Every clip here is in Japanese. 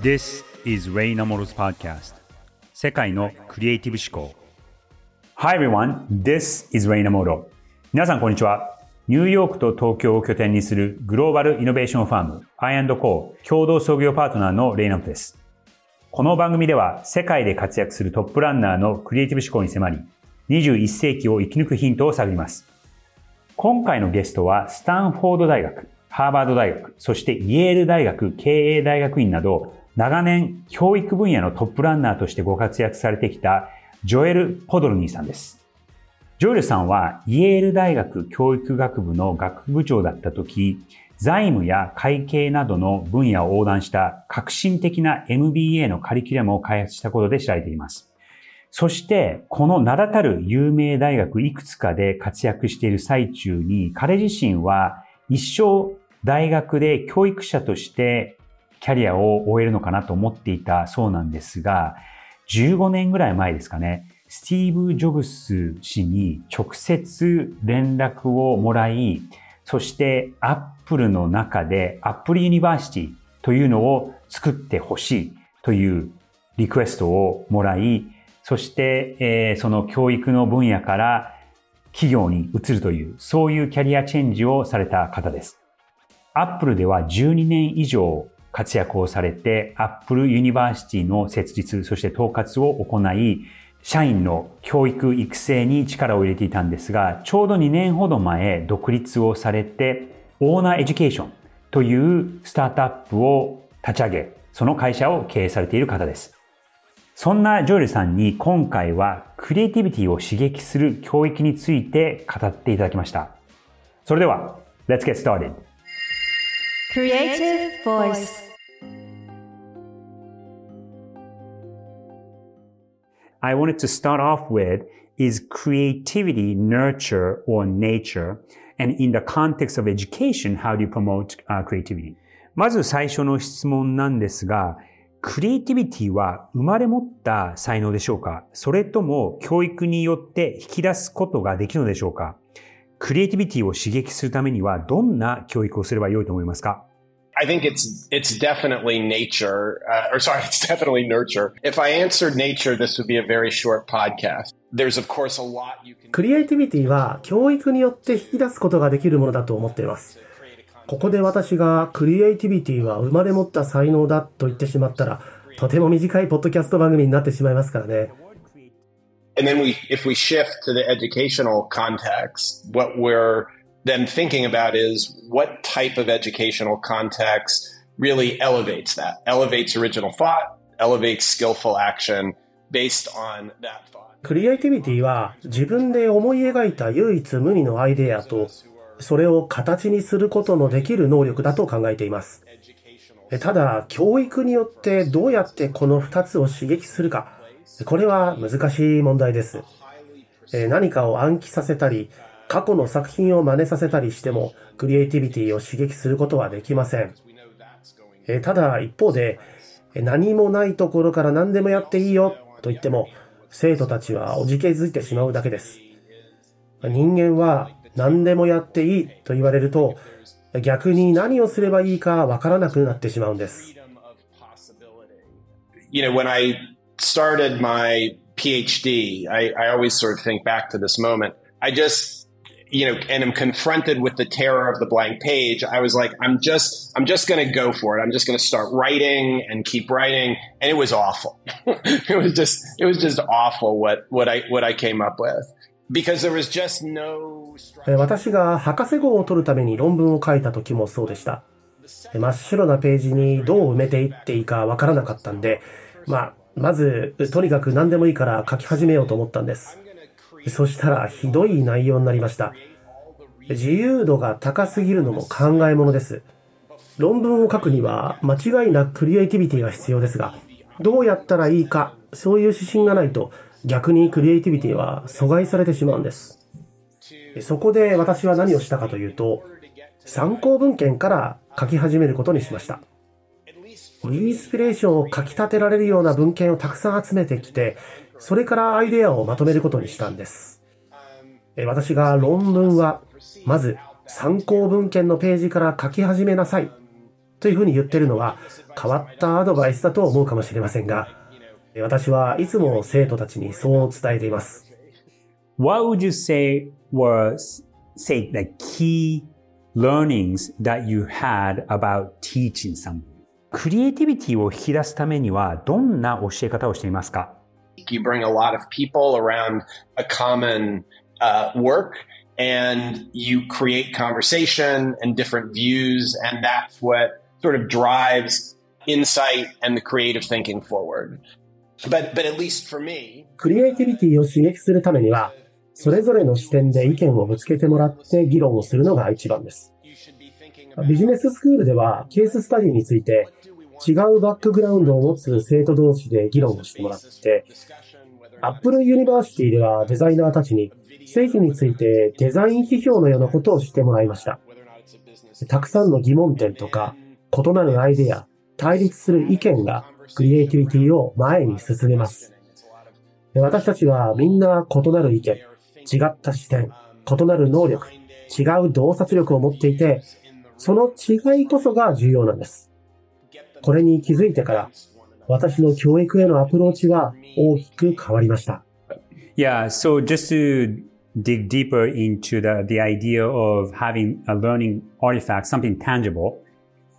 This is Ray Namoro's podcast. 世界のクリエイティブ思考。Hi everyone, this is Ray Namoro. 皆さんこんにちは。ニューヨークと東京を拠点にするグローバルイノベーションファーム I&Co 共同創業パートナーのレイナムです。この番組では世界で活躍するトップランナーのクリエイティブ思考に迫り21世紀を生き抜くヒントを探ります。今回のゲストはスタンフォード大学ハーバード大学、そしてイェール大学経営大学院など、長年教育分野のトップランナーとしてご活躍されてきたジョエル・ポドルニーさんです。ジョエルさんはイェール大学教育学部の学部長だった時、財務や会計などの分野を横断した革新的な MBA のカリキュラムを開発したことで知られています。そして、この名だたる有名大学いくつかで活躍している最中に、彼自身は一生大学で教育者としてキャリアを終えるのかなと思っていたそうなんですが、15年ぐらい前ですかね、スティーブ・ジョブス氏に直接連絡をもらい、そしてアップルの中で Apple University というのを作ってほしいというリクエストをもらい、そして、えー、その教育の分野から企業に移るという、そういうキャリアチェンジをされた方です。アップルでは12年以上活躍をされて、 Apple University の設立、そして統括を行い、社員の教育育成に力を入れていたんですが、ちょうど2年ほど前独立をされて、 Honor Education というスタートアップを立ち上げ、その会社を経営されている方です。そんなジョエルさんに今回はクリエイティビティを刺激する教育について語っていただきました。それでは、Let's get started! Creative Voice I wanted to start off with is creativity nurture or nature? And in the context of education, how do you promote、uh, creativity? まず最初の質問なんですが、クリエイティビティは生まれ持った才能でしょうかそれとも教育によって引き出すことができるのでしょうかクリエイティビティを刺激するためにはどんな教育をすればよいと思いますか？I think it's it's definitely nature, uh, or sorry, it's definitely nurture. If I answered nature, this would be a very short podcast. There's of course a lot you can. クリエイティビティは教育によって引き出すことができるものだと思っています。ここで私がクリエイティビティは生まれ持った才能だと言ってしまったら、とても短いポッドキャスト番組になってしまいますからね。And then we, if we shift to the educational context, what we're then thinking about is what type of educational context really elevates that, elevates original thought, elevates skillful action based on that thought. クリエイティビティは自分で思い描いた唯一無二のアイデアとそれを形にすることのできる能力だと考えています。ただ、教育によってどうやってこの二つを刺激するか、これは難しい問題です。何かを暗記させたり、過去の作品を真似させたりしても、クリエイティビティを刺激することはできません。ただ、一方で、何もないところから何でもやっていいよと言っても、生徒たちはおじけづいてしまうだけです。人間は何でもやっていいと言われると、逆に何をすればいいかわからなくなってしまうんです。You know, when I started my PhD, I, I always sort of think back to this moment. I just you know, and am confronted with the terror of the blank page, I was like, I'm just, I'm just going to go for it. I'm just going to start writing and keep writing. And it was awful. it was just, it was just awful what, what I, what I came up with. Because there was just no... 私が博士号を取るために論文を書いた時もそうでした。真っ白なページにどう埋めていっていいかわからなかったんで、まあ、 まず、とにかく何でもいいから書き始めようと思ったんです。そしたらひどい内容になりました。自由度が高すぎるのも考えものです。論文を書くには間違いなくクリエイティビティが必要ですが、どうやったらいいか、そういう指針がないと逆にクリエイティビティは阻害されてしまうんです。そこで私は何をしたかというと、参考文献から書き始めることにしました。インスピレーションを書き立てられるような文献をたくさん集めてきて、それからアイデアをまとめることにしたんです。私が論文は、まず参考文献のページから書き始めなさいというふうに言ってるのは変わったアドバイスだと思うかもしれませんが、私はいつも生徒たちにそう伝えています。What would you say was, say, the key learnings that you had about teaching something? クリエイティビティを引き出すためにはどんな教え方をしていますか You bring a lot of people around a common uh, work and you create conversation and different views and that's what sort of drives insight and the creative thinking forward. But, but at least for me, クリエイティビティを刺激するためには、それぞれの視点で意見をぶつけてもらって議論をするのが一番です。ビジネススクールではケーススタディについて違うバックグラウンドを持つ生徒同士で議論をしてもらって、 Apple University ではデザイナーたちに製品についてデザイン批評のようなことをしてもらいました。たくさんの疑問点とか異なるアイデア、対立する意見がクリエイティビティを前に進めます。私たちはみんな異なる意見、違った視点、異なる能力、違う洞察力を持っていて、その違いこそが重要なんです。これに気づいてから、私の教育へのアプローチは大きく変わりました。Yeah, so just to dig deeper into the, the idea of having a learning artifact, something tangible,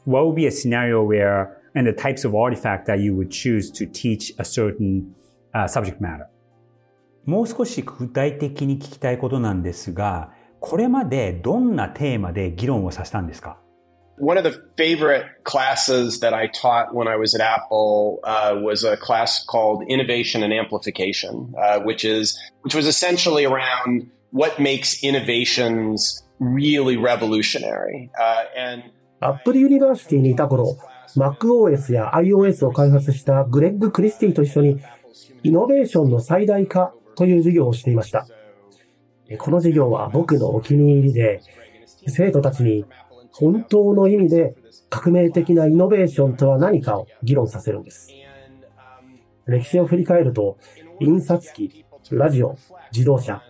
what would be a scenario where, and the types of artifact that you would choose to teach a certain uh, subject matter? もう少し具体的に聞きたいことなんですが、これまでどんなテーマで議論をさせたんですか One of the favorite classes that I taught when I was at Apple uh, was a class called Innovation and Amplification, uh, which is which was essentially around what makes innovations really revolutionary. Uh, and Apple University にいた頃、MacOS や iOS を開発したグレッグ・クリスティと一緒にイノベーションの最大化という授業をしていました。この授業は僕のお気に入りで、生徒たちに本当の意味で革命的なイノベーションとは何かを議論させるんです。歴史を振り返ると、印刷機、ラジオ、自動車、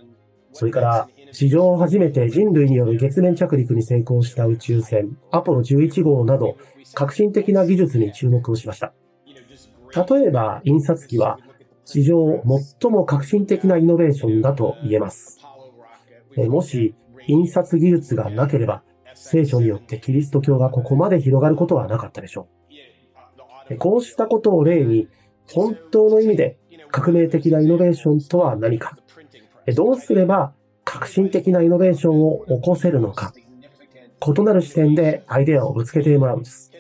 それから史上初めて人類による月面着陸に成功した宇宙船、アポロ11号など、革新的な技術に注目をしました。例えば、印刷機は、史上最も革新的なイノベーションだと言えます。もし、印刷技術がなければ、聖書によってキリスト教がここまで広がることはなかったでしょう。こうしたことを例に、本当の意味で革命的なイノベーションとは何か、どうすれば革新的なイノベーションを起こせるのか、異なる視点でアイデアをぶつけてもらうんです。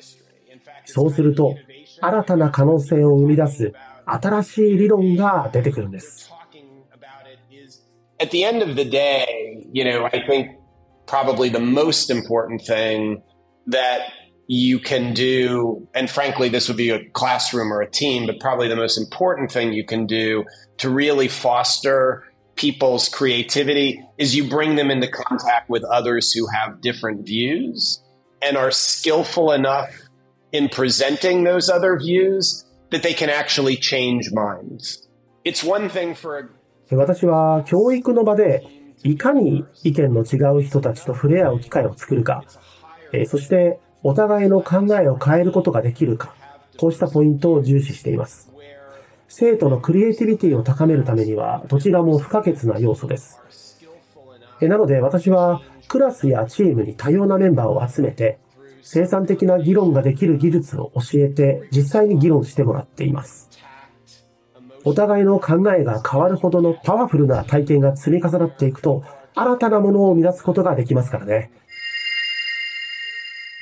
そうすると、新たな可能性を生み出す新しい理論が出てくるんです。At the end of the day, you know, I think probably the most important thing that you can do, and frankly, this would be a classroom or a team, but probably the most important thing you can do to really foster people's creativity is you bring them into contact with others who have different views and are skillful enough in presenting those other views that they can actually change minds. It's one thing for a 私は教育の場でいかに意見の違う人たちと触れ合う機会を作るか、えそしてお互いの考えを変えることができるか、こうしたポイントを重視しています。生徒のクリエイティビティを高めるためには、どちらも不可欠な要素です。えなので私はクラスやチームに多様なメンバーを集めて、生産的な議論ができる技術を教えて実際に議論してもらっています。お互いの考えが変わるほどのパワフルな体験が積み重なっていくと、新たなものを生み出すことができますからね。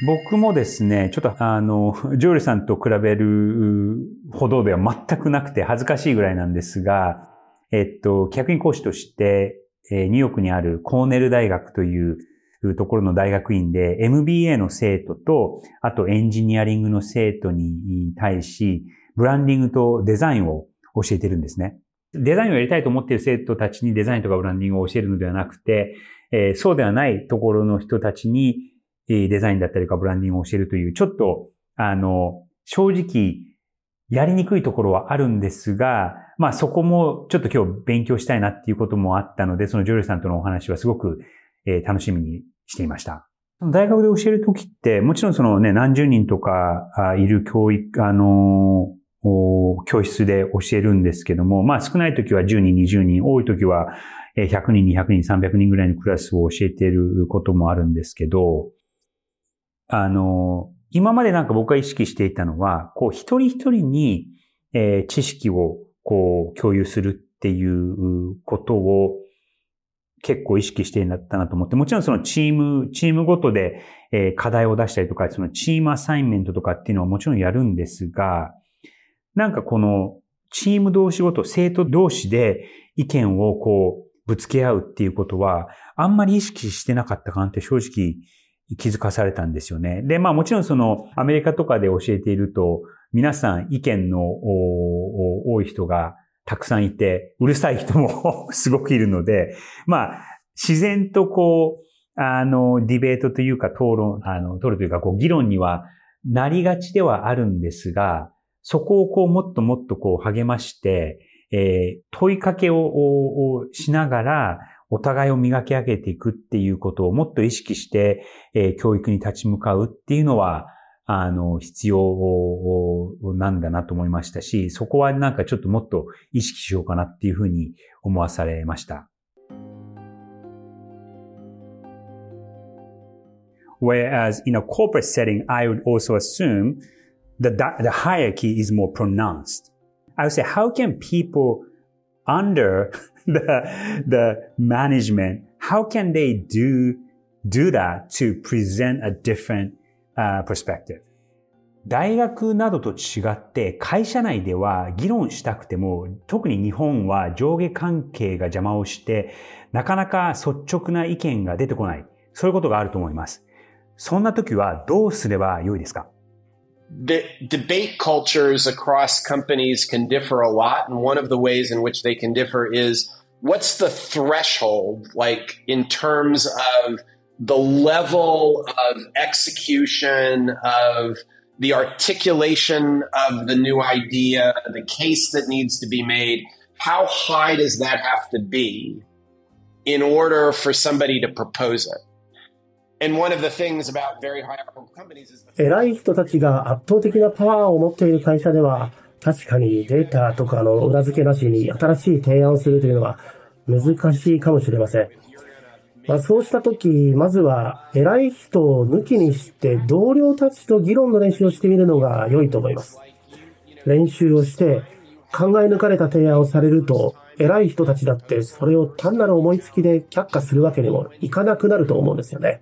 僕もですね、ちょっとあの、ジョールさんと比べるほどでは全くなくて恥ずかしいぐらいなんですが、えっと、客員講師として、えニューヨークにあるコーネル大学というところの大学院で MBA の生徒と、あとエンジニアリングの生徒に対し、ブランディングとデザインを教えてるんですね。デザインをやりたいと思っている生徒たちにデザインとかブランディングを教えるのではなくて、えー、そうではないところの人たちに、えデザインだったりとかブランディングを教えるという、ちょっと、あの、正直、やりにくいところはあるんですが、まあそこもちょっと今日勉強したいなっていうこともあったので、そのジョルさんとのお話はすごく、えー、楽しみにしていました。大学で教えるときって、もちろんそのね、何十人とかいる教育、あの教室で教えるんですけども、まあ少ないときは10人、20人、多いときは100人、200人、300人ぐらいのクラスを教えていることもあるんですけど、あの、今までなんか僕が意識していたのは、こう一人一人に、えー、知識をこう共有するっていうことを結構意識していったなと思って、もちろんそのチーム、チームごとで、えー、課題を出したりとか、そのチームアサインメントとかっていうのはもちろんやるんですが、なんかこのチーム同士ごと、生徒同士で意見をこうぶつけ合うっていうことは、あんまり意識してなかったかなって正直気づかされたんですよね。で、まあもちろんそのアメリカとかで教えていると、皆さん意見の多い人がたくさんいて、うるさい人も すごくいるので、まあ自然とこう、あの、ディベートというか討論、あの、取るというか、こう、議論にはなりがちではあるんですが、そこをこう、もっともっとこう、励まして、えー、問いかけをしながら、お互いを磨き上げていくっていうことをもっと意識して、えー、教育に立ち向かうっていうのは、あの、必要なんだなと思いましたし、そこはなんかちょっともっと意識しようかなっていうふうに思わされました。Whereas in a corporate setting, I would also assume that the hierarchy is more pronounced. I would say, how can people under the, the management, how can they do, do that to present a different uh, perspective? 大学などと違って会社内では議論したくても特に日本は上下関係が邪魔をしてなかなか率直な意見が出てこないそういうことがあると思います。そんな時はどうすればよいですか the debate cultures across companies can differ a lot. And one of the ways in which they can differ is what's the threshold, like in terms of the level of execution of the articulation of the new idea, the case that needs to be made. How high does that have to be in order for somebody to propose it? 偉い人たちが圧倒的なパワーを持っている会社では、確かにデータとかの裏付けなしに新しい提案をするというのは難しいかもしれません。まあ、そうした時、まずは偉い人を抜きにして同僚たちと議論の練習をしてみるのが良いと思います。練習をして考え抜かれた提案をされると、偉い人たちだってそれを単なる思いつきで却下するわけにもいかなくなると思うんですよね。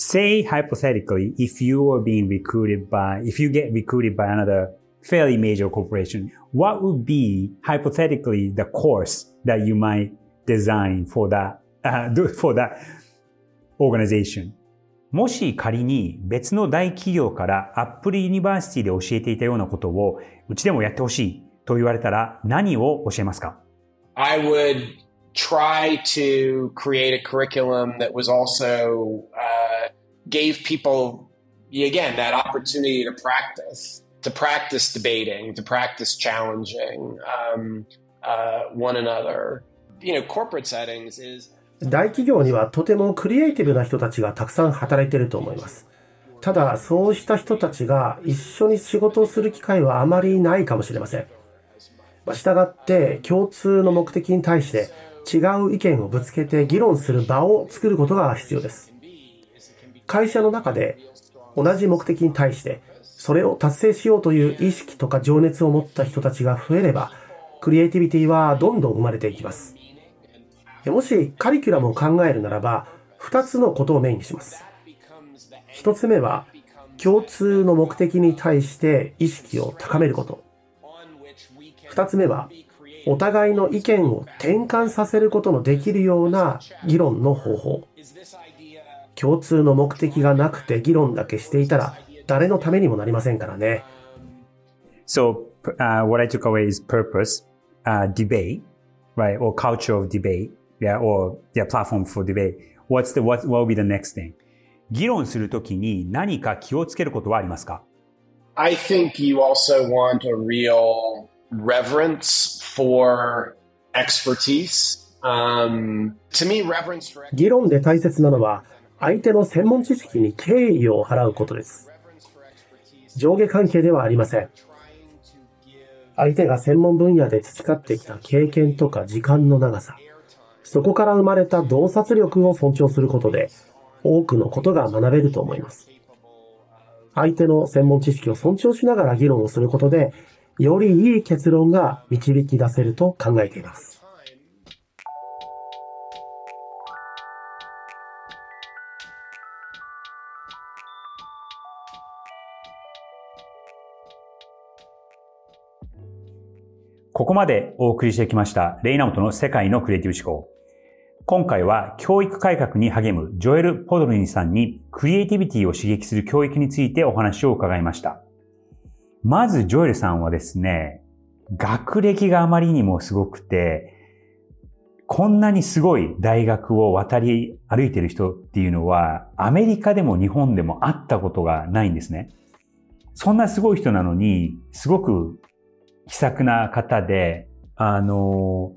Say hypothetically, if you are being recruited by, if you get recruited by another fairly major corporation, what would be hypothetically the course that you might design for that, uh, for that organization? もし仮に別の大企業からアップルユニバーシティで教えていたようなことをうちでもやってほしいと言われたら何を教えますか I would try to create a curriculum that was also uh, gave people again that opportunity to practice to practice debating to practice challenging um, uh, one another you know corporate settings is 大企業にはとてもクリエイティブな人たちがたくさん働いていると思います。ただ、そうした人たちが一緒に仕事をする機会はあまりないかもしれません。まあ、従って共通の目的に対して違う意見をぶつけて議論する場を作ることが必要です。会社の中で同じ目的に対してそれを達成しようという意識とか情熱を持った人たちが増えれば、クリエイティビティはどんどん生まれていきます。もしカリキュラムを考えるならば、二つのことをメインにします。一つ目は、共通の目的に対して意識を高めること。二つ目は、お互いの意見を転換させることのできるような議論の方法。共通の目的がなくて議論だけしていたら誰のためにもなりませんからね。So, uh, what I took away is purpose, uh, debate, right? Or culture of debate, yeah, or yeah, platform for debate. What's the, what, what will be the next thing? 議論するときに何か気をつけることはありますか I think you also want a real reverence for expertise Um, to me, reverence for 議論で大切なのは、相手の専門知識に敬意を払うことです。上下関係ではありません。相手が専門分野で培ってきた経験とか時間の長さ、そこから生まれた洞察力を尊重することで、多くのことが学べると思います。相手の専門知識を尊重しながら議論をすることで、よりいい結論が導き出せると考えています。ここまでお送りしてきました、レイナウトの世界のクリエイティブ思考。今回は教育改革に励むジョエル・ポドリンさんにクリエイティビティを刺激する教育についてお話を伺いました。まずジョエルさんはですね、学歴があまりにもすごくて、こんなにすごい大学を渡り歩いてる人っていうのは、アメリカでも日本でも会ったことがないんですね。そんなすごい人なのに、すごく気さくな方で、あの、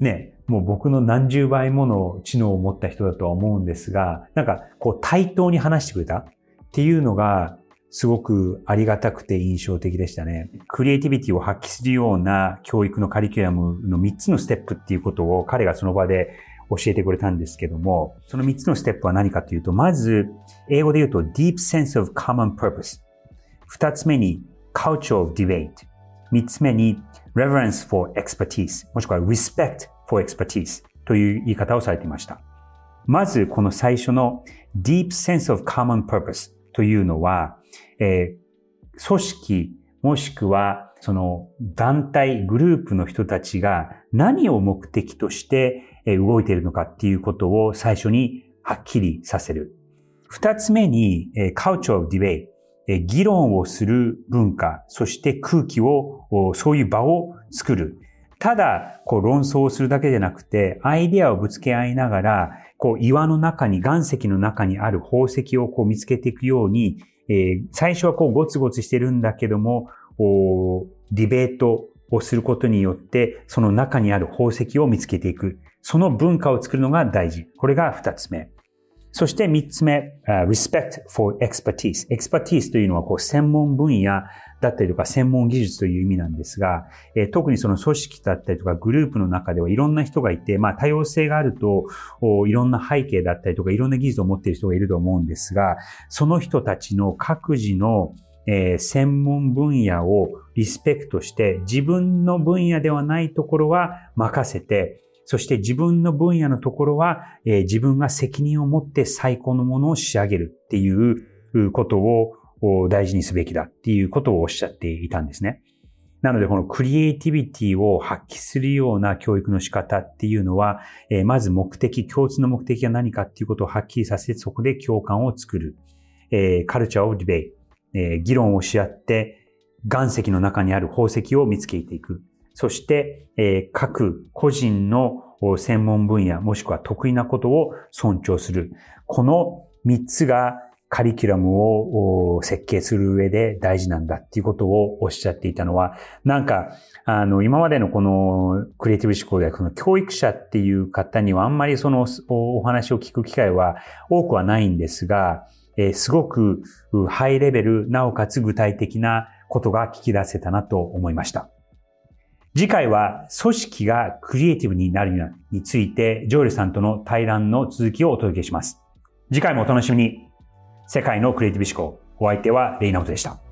ね、もう僕の何十倍もの知能を持った人だとは思うんですが、なんかこう対等に話してくれたっていうのがすごくありがたくて印象的でしたね。クリエイティビティを発揮するような教育のカリキュラムの3つのステップっていうことを彼がその場で教えてくれたんですけども、その3つのステップは何かというと、まず、英語で言うと deep sense of common purpose。2つ目に culture of debate。3つ目に reverence for expertise。もしくは respect for expertise という言い方をされていました。まず、この最初の deep sense of common purpose というのは、えー、組織もしくはその団体、グループの人たちが何を目的として動いているのかっていうことを最初にはっきりさせる。二つ目に、culture of debate。議論をする文化、そして空気を、そういう場を作る。ただ、こう論争をするだけじゃなくて、アイデアをぶつけ合いながら、こう岩の中に、岩石の中にある宝石をこう見つけていくように、えー、最初はこうゴツゴツしてるんだけども、ディベートをすることによって、その中にある宝石を見つけていく。その文化を作るのが大事。これが二つ目。そして三つ目、respect for expertise。expertise というのはこう専門分野だったりとか専門技術という意味なんですが、特にその組織だったりとかグループの中ではいろんな人がいて、まあ多様性があるといろんな背景だったりとかいろんな技術を持っている人がいると思うんですが、その人たちの各自の、専門分野をリスペクトして自分の分野ではないところは任せて、そして自分の分野のところは、えー、自分が責任を持って最高のものを仕上げるっていうことを大事にすべきだっていうことをおっしゃっていたんですね。なので、このクリエイティビティを発揮するような教育の仕方っていうのは、えー、まず目的、共通の目的が何かっていうことをはっきりさせて、そこで共感を作る。えー、カルチャーをディベイえー、議論をし合って岩石の中にある宝石を見つけていく。そして、えー、各個人の専門分野もしくは得意なことを尊重する。この3つがカリキュラムを設計する上で大事なんだっていうことをおっしゃっていたのは、なんか、あの、今までのこのクリエイティブ思考でこの教育者っていう方にはあんまりそのお話を聞く機会は多くはないんですが、えー、すごくハイレベル、なおかつ具体的なことが聞き出せたなと思いました。次回は組織がクリエイティブになるについて、ジョエルさんとの対談の続きをお届けします。次回もお楽しみに。世界のクリエイティブ思考。お相手はレイナウトでした。